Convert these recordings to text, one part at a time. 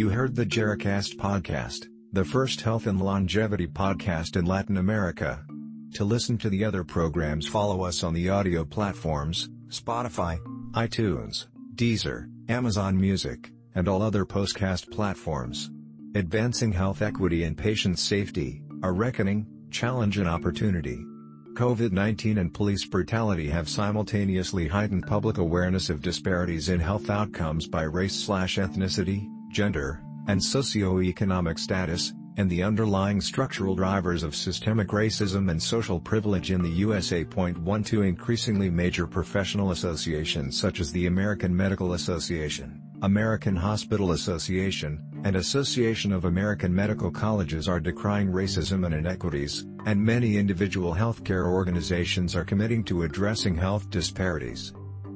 You heard the Jericast podcast, the first health and longevity podcast in Latin America. To listen to the other programs follow us on the audio platforms, Spotify, iTunes, Deezer, Amazon Music, and all other postcast platforms. Advancing health equity and patient safety, a reckoning, challenge and opportunity. COVID-19 and police brutality have simultaneously heightened public awareness of disparities in health outcomes by race/ethnicity, gender, and socio-economic status, and the underlying structural drivers of systemic racism and social privilege in the USA. One to increasingly major professional associations such as the American Medical Association, American Hospital Association, and Association of American Medical Colleges are decrying racism and inequities, and many individual healthcare organizations are committing to addressing health disparities.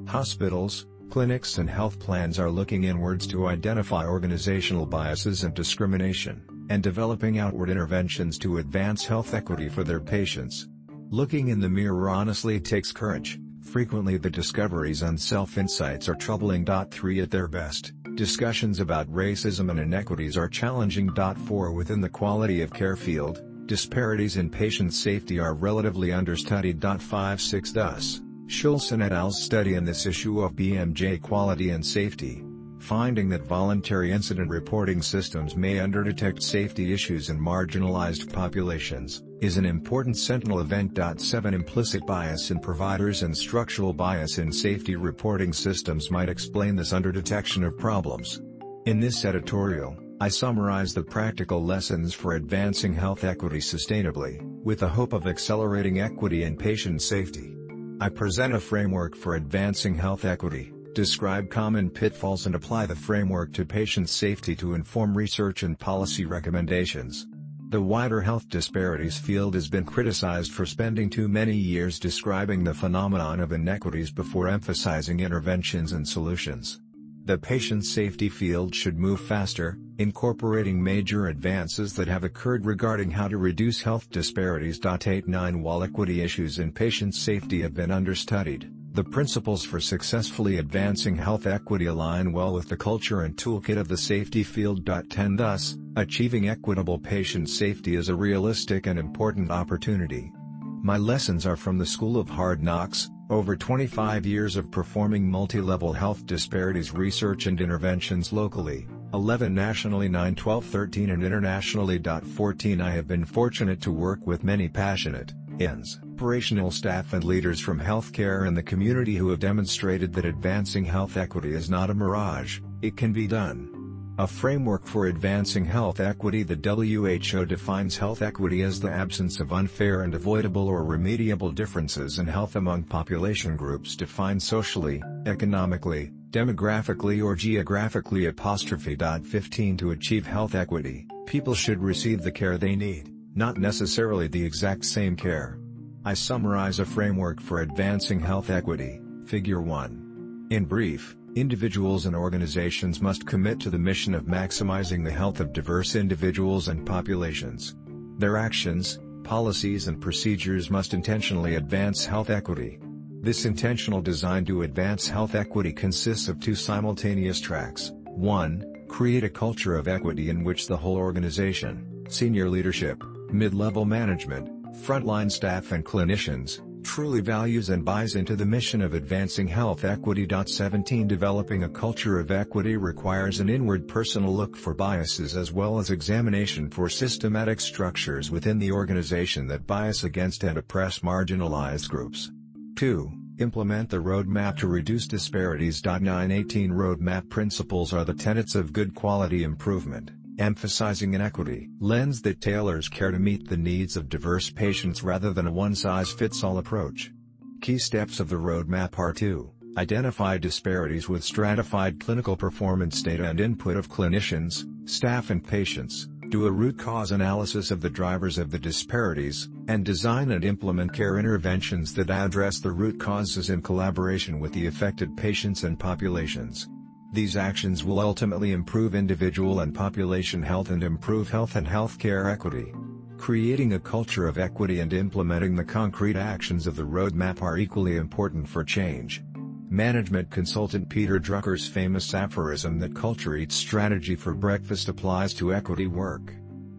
Hospitals, clinics and health plans are looking inwards to identify organizational biases and discrimination, and developing outward interventions to advance health equity for their patients. Looking in the mirror honestly takes courage, frequently the discoveries and self-insights are troubling. 3 At their best, discussions about racism and inequities are challenging. 4 Within the quality of care field, disparities in patient safety are relatively understudied. 5 6 Thus, Schulson et al.'s study in this issue of BMJ quality and safety, finding that voluntary incident reporting systems may underdetect safety issues in marginalized populations, is an important sentinel event. 7 Implicit bias in providers and structural bias in safety reporting systems might explain this underdetection of problems. In this editorial, I summarize the practical lessons for advancing health equity sustainably, with the hope of accelerating equity and patient safety. I present a framework for advancing health equity, describe common pitfalls and apply the framework to patient safety to inform research and policy recommendations. The wider health disparities field has been criticized for spending too many years describing the phenomenon of inequities before emphasizing interventions and solutions. The patient safety field should move faster, incorporating major advances that have occurred regarding how to reduce health disparities. 89 While equity issues in patient safety have been understudied, the principles for successfully advancing health equity align well with the culture and toolkit of the safety field. 10 Thus, achieving equitable patient safety is a realistic and important opportunity. My lessons are from the School of Hard Knocks, over 25 years of performing multi-level health disparities research and interventions locally, 11 nationally 9 12 13 and internationally. 14 I have been fortunate to work with many passionate, inspirational staff and leaders from healthcare and the community who have demonstrated that advancing health equity is not a mirage, it can be done. A framework for advancing health equity The WHO defines health equity as the absence of unfair and avoidable or remediable differences in health among population groups defined socially, economically, demographically or geographically apostrophe. 15 To achieve health equity, people should receive the care they need, not necessarily the exact same care. I summarize a framework for advancing health equity, Figure 1. In brief, individuals and organizations must commit to the mission of maximizing the health of diverse individuals and populations. Their actions, policies and procedures must intentionally advance health equity, this intentional design to advance health equity consists of two simultaneous tracks. 1. Create a culture of equity in which the whole organization, senior leadership, mid-level management, frontline staff and clinicians, truly values and buys into the mission of advancing health equity. 17 Developing a culture of equity requires an inward personal look for biases as well as examination for systematic structures within the organization that bias against and oppress marginalized groups. 2. Implement the roadmap to reduce disparities. 918 Roadmap principles are the tenets of good quality improvement, emphasizing an equity lens that tailors care to meet the needs of diverse patients rather than a one-size-fits-all approach. Key steps of the roadmap are 2. Identify disparities with stratified clinical performance data and input of clinicians, staff and patients, do a root cause analysis of the drivers of the disparities, and design and implement care interventions that address the root causes in collaboration with the affected patients and populations. These actions will ultimately improve individual and population health and improve health and healthcare equity. Creating a culture of equity and implementing the concrete actions of the roadmap are equally important for change. Management consultant Peter Drucker's famous aphorism that culture eats strategy for breakfast applies to equity work.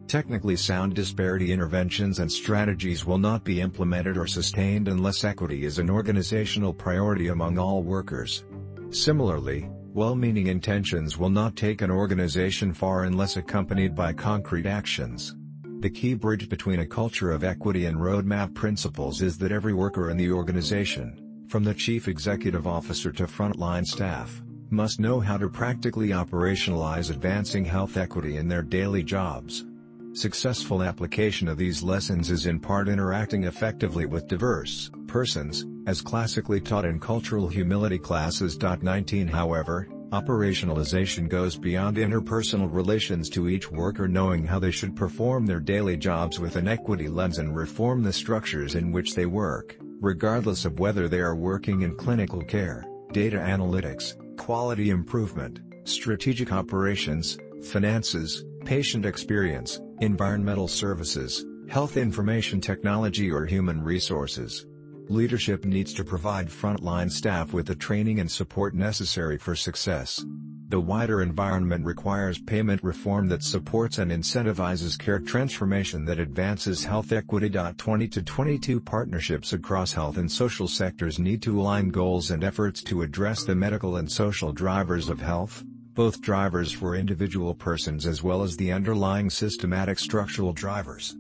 Technically sound disparity interventions and strategies will not be implemented or sustained unless equity is an organizational priority among all workers. Similarly, well-meaning intentions will not take an organization far unless accompanied by concrete actions. The key bridge between a culture of equity and roadmap principles is that every worker in the organization, from the chief executive officer to frontline staff, must know how to practically operationalize advancing health equity in their daily jobs. Successful application of these lessons is in part interacting effectively with diverse persons, as classically taught in cultural humility classes. 19 However, operationalization goes beyond interpersonal relations to each worker knowing how they should perform their daily jobs with an equity lens and reform the structures in which they work, regardless of whether they are working in clinical care, data analytics, quality improvement, strategic operations, finances, patient experience, environmental services, health information technology or human resources. Leadership needs to provide frontline staff with the training and support necessary for success. The wider environment requires payment reform that supports and incentivizes care transformation that advances health equity. 20 to 22 partnerships across health and social sectors need to align goals and efforts to address the medical and social drivers of health, both drivers for individual persons as well as the underlying systematic structural drivers.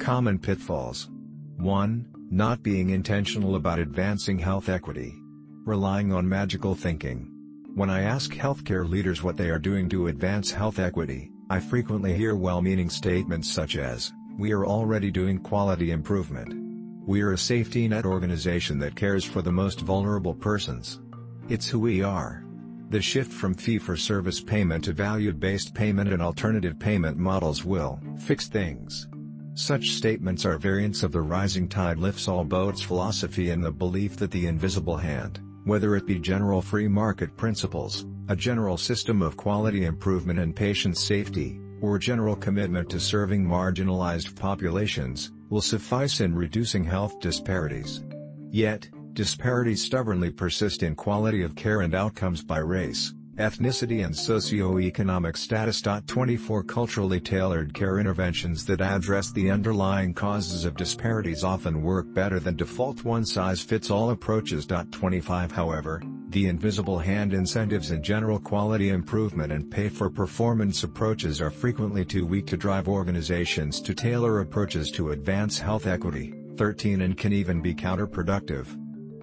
Common pitfalls 1. Not being intentional about advancing health equity. Relying on magical thinking. When I ask healthcare leaders what they are doing to advance health equity, I frequently hear well-meaning statements such as, we are already doing quality improvement. We are a safety net organization that cares for the most vulnerable persons. It's who we are. The shift from fee-for-service payment to value-based payment and alternative payment models will fix things. Such statements are variants of the rising tide lifts all boats philosophy and the belief that the invisible hand, whether it be general free market principles, a general system of quality improvement and patient safety, or general commitment to serving marginalized populations, will suffice in reducing health disparities. Yet, Disparities stubbornly persist in quality of care and outcomes by race, ethnicity and socio-economic status. 24 Culturally tailored care interventions that address the underlying causes of disparities often work better than default one-size-fits-all approaches. 25 However, the invisible hand incentives and general quality improvement and pay-for-performance approaches are frequently too weak to drive organizations to tailor approaches to advance health equity. 13 and can even be counterproductive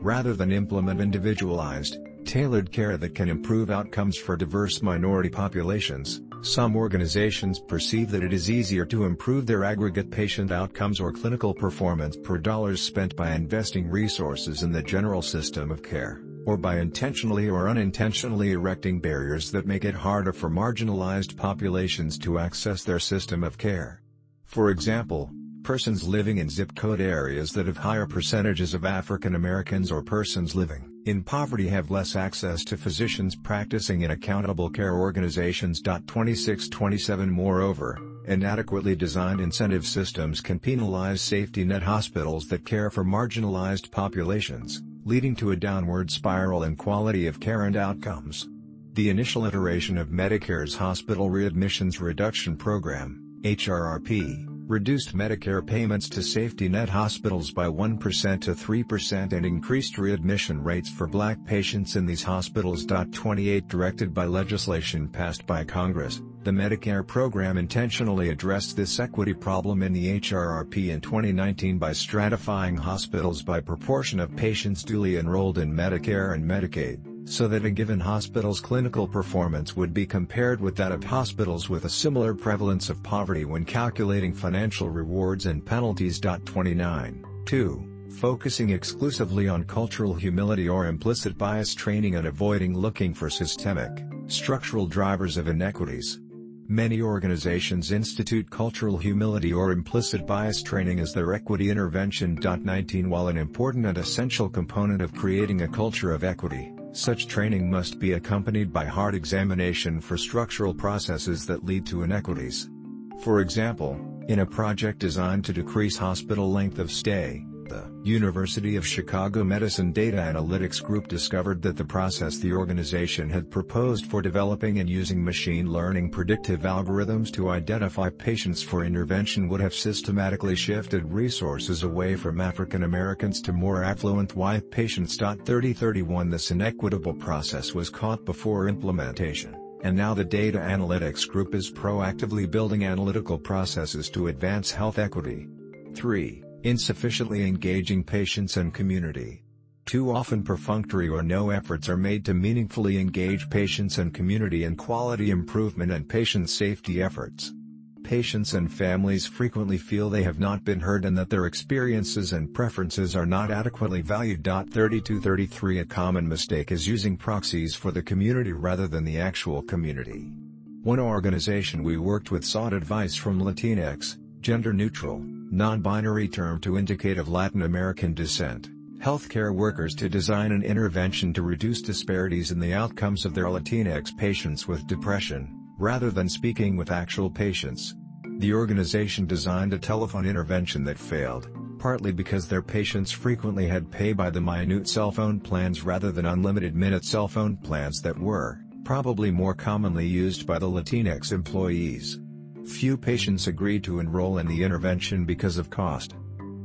rather than implement individualized, tailored care that can improve outcomes for diverse minority populations, some organizations perceive that it is easier to improve their aggregate patient outcomes or clinical performance per dollars spent by investing resources in the general system of care, or by intentionally or unintentionally erecting barriers that make it harder for marginalized populations to access their system of care. For example, persons living in zip code areas that have higher percentages of African Americans or persons living in poverty have less access to physicians practicing in accountable care organizations. 2627 Moreover, inadequately designed incentive systems can penalize safety net hospitals that care for marginalized populations, leading to a downward spiral in quality of care and outcomes. The initial iteration of Medicare's Hospital Readmissions Reduction Program, HRRP, reduced Medicare payments to safety net hospitals by 1% to 3% and increased readmission rates for black patients in these hospitals. 28 Directed by legislation passed by Congress, the Medicare program intentionally addressed this equity problem in the HRRP in 2019 by stratifying hospitals by proportion of patients duly enrolled in Medicare and Medicaid so that a given hospital's clinical performance would be compared with that of hospitals with a similar prevalence of poverty when calculating financial rewards and penalties. 29. 2. Focusing exclusively on cultural humility or implicit bias training and avoiding looking for systemic, structural drivers of inequities. Many organizations institute cultural humility or implicit bias training as their equity intervention. 19 While an important and essential component of creating a culture of equity, such training must be accompanied by hard examination for structural processes that lead to inequities. For example, in a project designed to decrease hospital length of stay, The University of Chicago Medicine Data Analytics Group discovered that the process the organization had proposed for developing and using machine learning predictive algorithms to identify patients for intervention would have systematically shifted resources away from African Americans to more affluent white patients. 3031 This inequitable process was caught before implementation, and now the Data Analytics Group is proactively building analytical processes to advance health equity. 3 insufficiently engaging patients and community. Too often perfunctory or no efforts are made to meaningfully engage patients and community in quality improvement and patient safety efforts. Patients and families frequently feel they have not been heard and that their experiences and preferences are not adequately valued. 3233 A common mistake is using proxies for the community rather than the actual community. One organization we worked with sought advice from Latinx, gender neutral, non-binary term to indicate of Latin American descent, healthcare workers to design an intervention to reduce disparities in the outcomes of their Latinx patients with depression, rather than speaking with actual patients. The organization designed a telephone intervention that failed, partly because their patients frequently had pay-by-the-minute cell phone plans rather than unlimited minute cell phone plans that were, probably more commonly used by the Latinx employees. Few patients agreed to enroll in the intervention because of cost.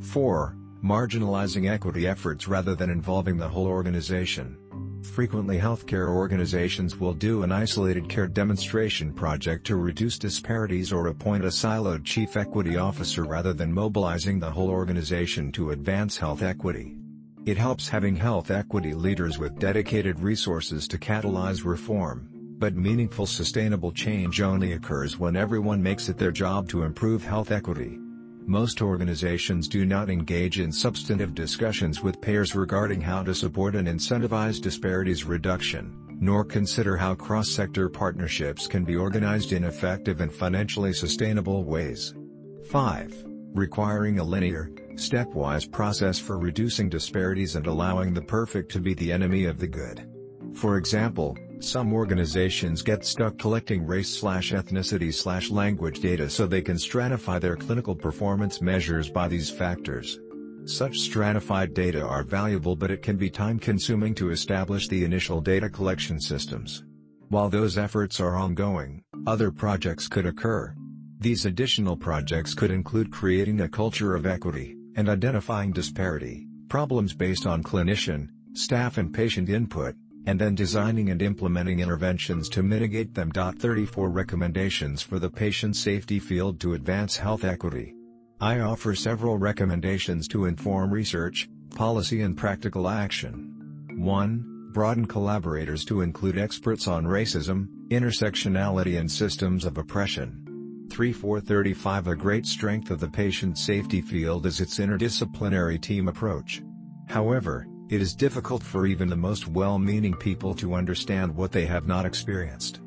4. Marginalizing equity efforts rather than involving the whole organization. Frequently healthcare organizations will do an isolated care demonstration project to reduce disparities or appoint a siloed chief equity officer rather than mobilizing the whole organization to advance health equity. It helps having health equity leaders with dedicated resources to catalyze reform. But meaningful sustainable change only occurs when everyone makes it their job to improve health equity. Most organizations do not engage in substantive discussions with payers regarding how to support and incentivize disparities reduction, nor consider how cross-sector partnerships can be organized in effective and financially sustainable ways. 5. Requiring a linear, stepwise process for reducing disparities and allowing the perfect to be the enemy of the good. For example, some organizations get stuck collecting race-slash-ethnicity-slash-language data so they can stratify their clinical performance measures by these factors. Such stratified data are valuable but it can be time-consuming to establish the initial data collection systems. While those efforts are ongoing, other projects could occur. These additional projects could include creating a culture of equity, and identifying disparity, problems based on clinician, staff and patient input, and then designing and implementing interventions to mitigate them. 34 Recommendations for the patient safety field to advance health equity. I offer several recommendations to inform research, policy and practical action. 1. Broaden collaborators to include experts on racism, intersectionality and systems of oppression. 3435 A great strength of the patient safety field is its interdisciplinary team approach. However, it is difficult for even the most well-meaning people to understand what they have not experienced.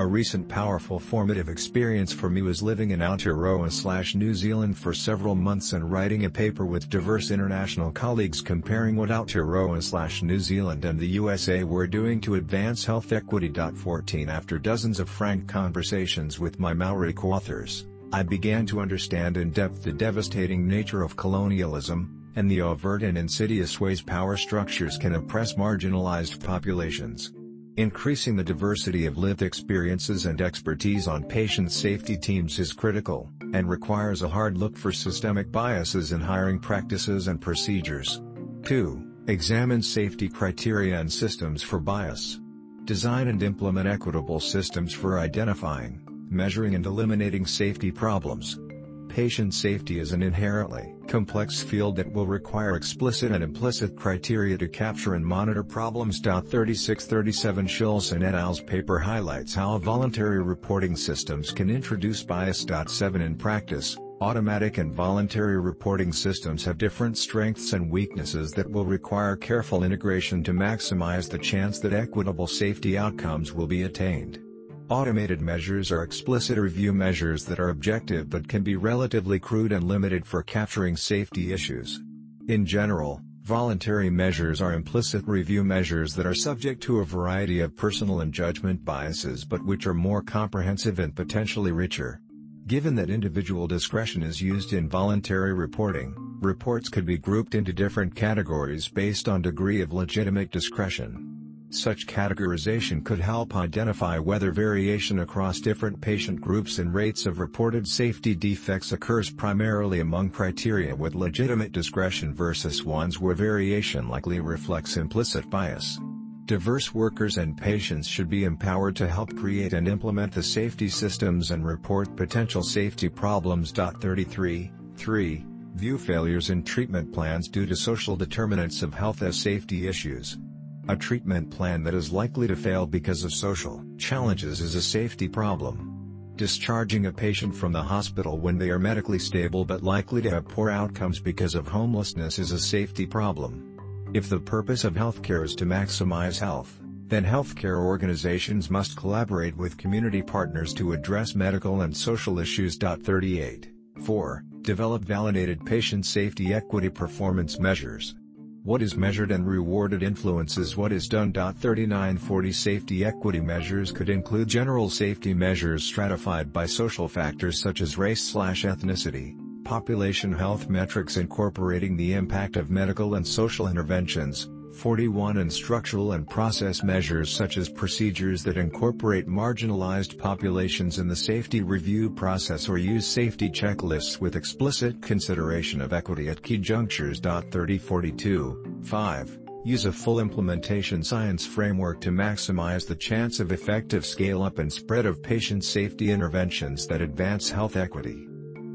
A recent powerful formative experience for me was living in Aotearoa slash New Zealand for several months and writing a paper with diverse international colleagues comparing what Aotearoa slash New Zealand and the USA were doing to advance health equity. 14 After dozens of frank conversations with my Maori co-authors, I began to understand in depth the devastating nature of colonialism, and the overt and insidious ways power structures can oppress marginalized populations. Increasing the diversity of lived experiences and expertise on patient safety teams is critical, and requires a hard look for systemic biases in hiring practices and procedures. 2. Examine safety criteria and systems for bias. Design and implement equitable systems for identifying, measuring and eliminating safety problems. Patient safety is an inherently complex field that will require explicit and implicit criteria to capture and monitor problems. 3637 Schulson et al.'s paper highlights how voluntary reporting systems can introduce bias. 7 In practice, automatic and voluntary reporting systems have different strengths and weaknesses that will require careful integration to maximize the chance that equitable safety outcomes will be attained. Automated measures are explicit review measures that are objective but can be relatively crude and limited for capturing safety issues. In general, voluntary measures are implicit review measures that are subject to a variety of personal and judgment biases but which are more comprehensive and potentially richer. Given that individual discretion is used in voluntary reporting, reports could be grouped into different categories based on degree of legitimate discretion. Such categorization could help identify whether variation across different patient groups and rates of reported safety defects occurs primarily among criteria with legitimate discretion versus ones where variation likely reflects implicit bias. Diverse workers and patients should be empowered to help create and implement the safety systems and report potential safety problems. 33, 3. View failures in treatment plans due to social determinants of health as safety issues. A treatment plan that is likely to fail because of social challenges is a safety problem. Discharging a patient from the hospital when they are medically stable but likely to have poor outcomes because of homelessness is a safety problem. If the purpose of healthcare is to maximize health, then healthcare organizations must collaborate with community partners to address medical and social issues. 38. 4. Develop validated patient safety equity performance measures. What is measured and rewarded influences what is done. 3940 Safety equity measures could include general safety measures stratified by social factors such as race/ethnicity, population health metrics incorporating the impact of medical and social interventions, 41 and structural and process measures such as procedures that incorporate marginalized populations in the safety review process or use safety checklists with explicit consideration of equity at key junctures. 3042, 5. Use a full implementation science framework to maximize the chance of effective scale-up and spread of patient safety interventions that advance health equity.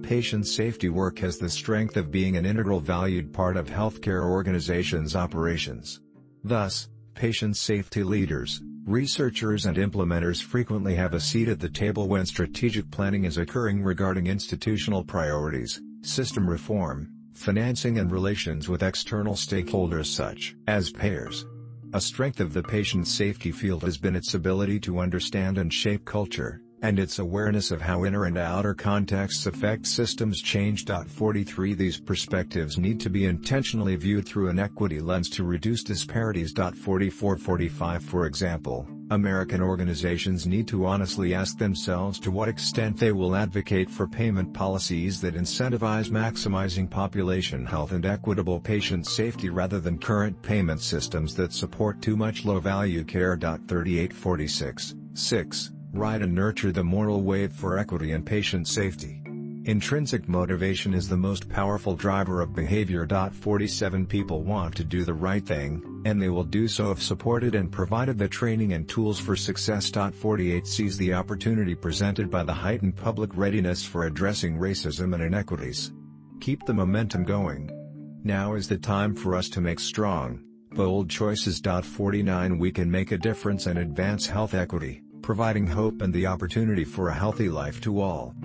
Patient safety work has the strength of being an integral valued part of healthcare organizations' operations. Thus, patient safety leaders, researchers and implementers frequently have a seat at the table when strategic planning is occurring regarding institutional priorities, system reform, financing and relations with external stakeholders such as payers. A strength of the patient safety field has been its ability to understand and shape culture, and its awareness of how inner and outer contexts affect systems change. 43 These perspectives need to be intentionally viewed through an equity lens to reduce disparities. 44-45 For example, American organizations need to honestly ask themselves to what extent they will advocate for payment policies that incentivize maximizing population health and equitable patient safety rather than current payment systems that support too much low-value care. 3846, 6 ride and nurture the moral wave for equity and patient safety. Intrinsic motivation is the most powerful driver of behavior. 47 People want to do the right thing, and they will do so if supported and provided the training and tools for success. 48 Seize the opportunity presented by the heightened public readiness for addressing racism and inequities. Keep the momentum going. Now is the time for us to make strong, bold choices. 49 We can make a difference and advance health equity providing hope and the opportunity for a healthy life to all.